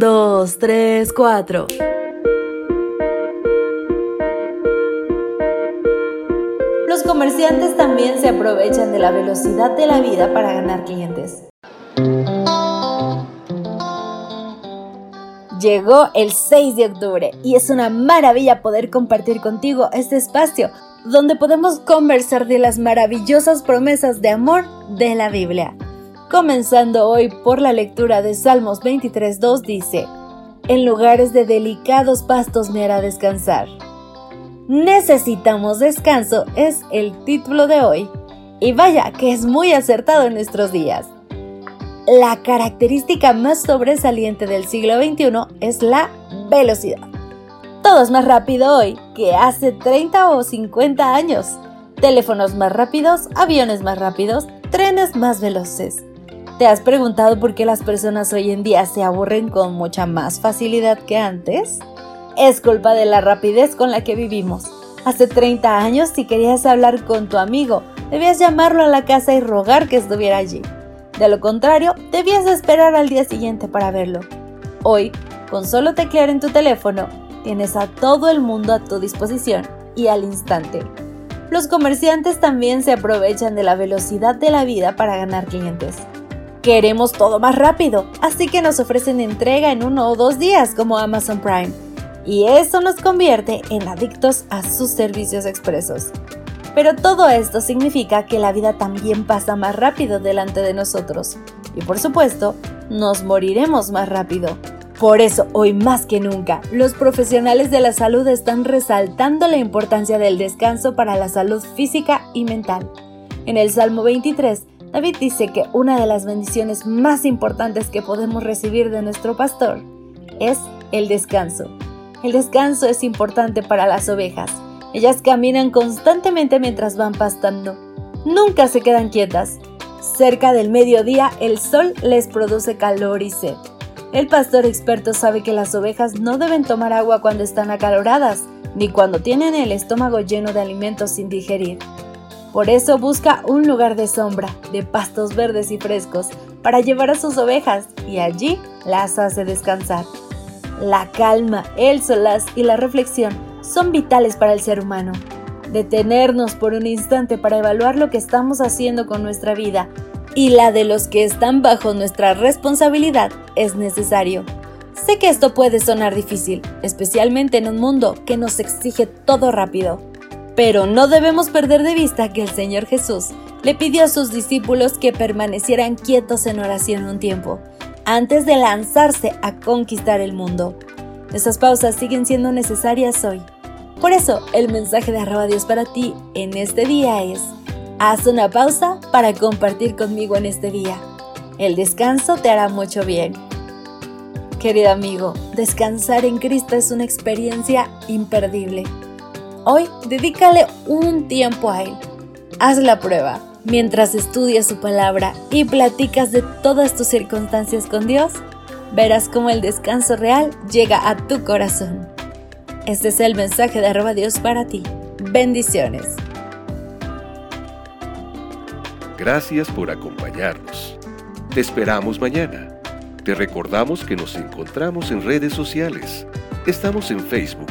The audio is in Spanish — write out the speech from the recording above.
2, 3, 4. Los comerciantes también se aprovechan de la velocidad de la vida para ganar clientes. Llegó el 6 de octubre y es una maravilla poder compartir contigo este espacio donde podemos conversar de las maravillosas promesas de amor de la Biblia. Comenzando hoy por la lectura de Salmos 23.2 dice, En lugares de delicados pastos me hará descansar. Necesitamos descanso es el título de hoy y vaya que es muy acertado en nuestros días. La característica más sobresaliente del siglo XXI es la velocidad. Todo es más rápido hoy que hace 30 o 50 años. Teléfonos más rápidos, aviones más rápidos, trenes más veloces. ¿Te has preguntado por qué las personas hoy en día se aburren con mucha más facilidad que antes? Es culpa de la rapidez con la que vivimos. Hace 30 años, si querías hablar con tu amigo, debías llamarlo a la casa y rogar que estuviera allí. De lo contrario, debías esperar al día siguiente para verlo. Hoy, con solo teclear en tu teléfono, tienes a todo el mundo a tu disposición y al instante. Los comerciantes también se aprovechan de la velocidad de la vida para ganar clientes. Queremos todo más rápido, así que nos ofrecen entrega en uno o dos días como Amazon Prime. Y eso nos convierte en adictos a sus servicios expresos. Pero todo esto significa que la vida también pasa más rápido delante de nosotros. Y por supuesto, nos moriremos más rápido. Por eso, hoy más que nunca, los profesionales de la salud están resaltando la importancia del descanso para la salud física y mental. En el Salmo 23, David dice que una de las bendiciones más importantes que podemos recibir de nuestro pastor es el descanso. El descanso es importante para las ovejas ellas caminan constantemente mientras van pastando. Nunca se quedan quietas. Cerca del mediodía el sol les produce calor y sed. El pastor experto sabe que las ovejas no deben tomar agua cuando están acaloradas, ni cuando tienen el estómago lleno de alimentos sin digerir. Por eso busca un lugar de sombra, de pastos verdes y frescos, para llevar a sus ovejas y allí las hace descansar. La calma, el solaz y la reflexión son vitales para el ser humano. Detenernos por un instante para evaluar lo que estamos haciendo con nuestra vida y la de los que están bajo nuestra responsabilidad es necesario. Sé que esto puede sonar difícil, especialmente en un mundo que nos exige todo rápido. Pero no debemos perder de vista que el Señor Jesús le pidió a sus discípulos que permanecieran quietos en oración un tiempo, antes de lanzarse a conquistar el mundo. Esas pausas siguen siendo necesarias hoy. Por eso, el mensaje de arroba Dios para ti en este día es, haz una pausa para compartir conmigo en este día. El descanso te hará mucho bien. Querido amigo, descansar en Cristo es una experiencia imperdible. Hoy, dedícale un tiempo a Él. Haz la prueba. Mientras estudias su palabra y platicas de todas tus circunstancias con Dios, verás cómo el descanso real llega a tu corazón. Este es el mensaje de arroba Dios para ti. Bendiciones. Gracias por acompañarnos. Te esperamos mañana. Te recordamos que nos encontramos en redes sociales. Estamos en Facebook,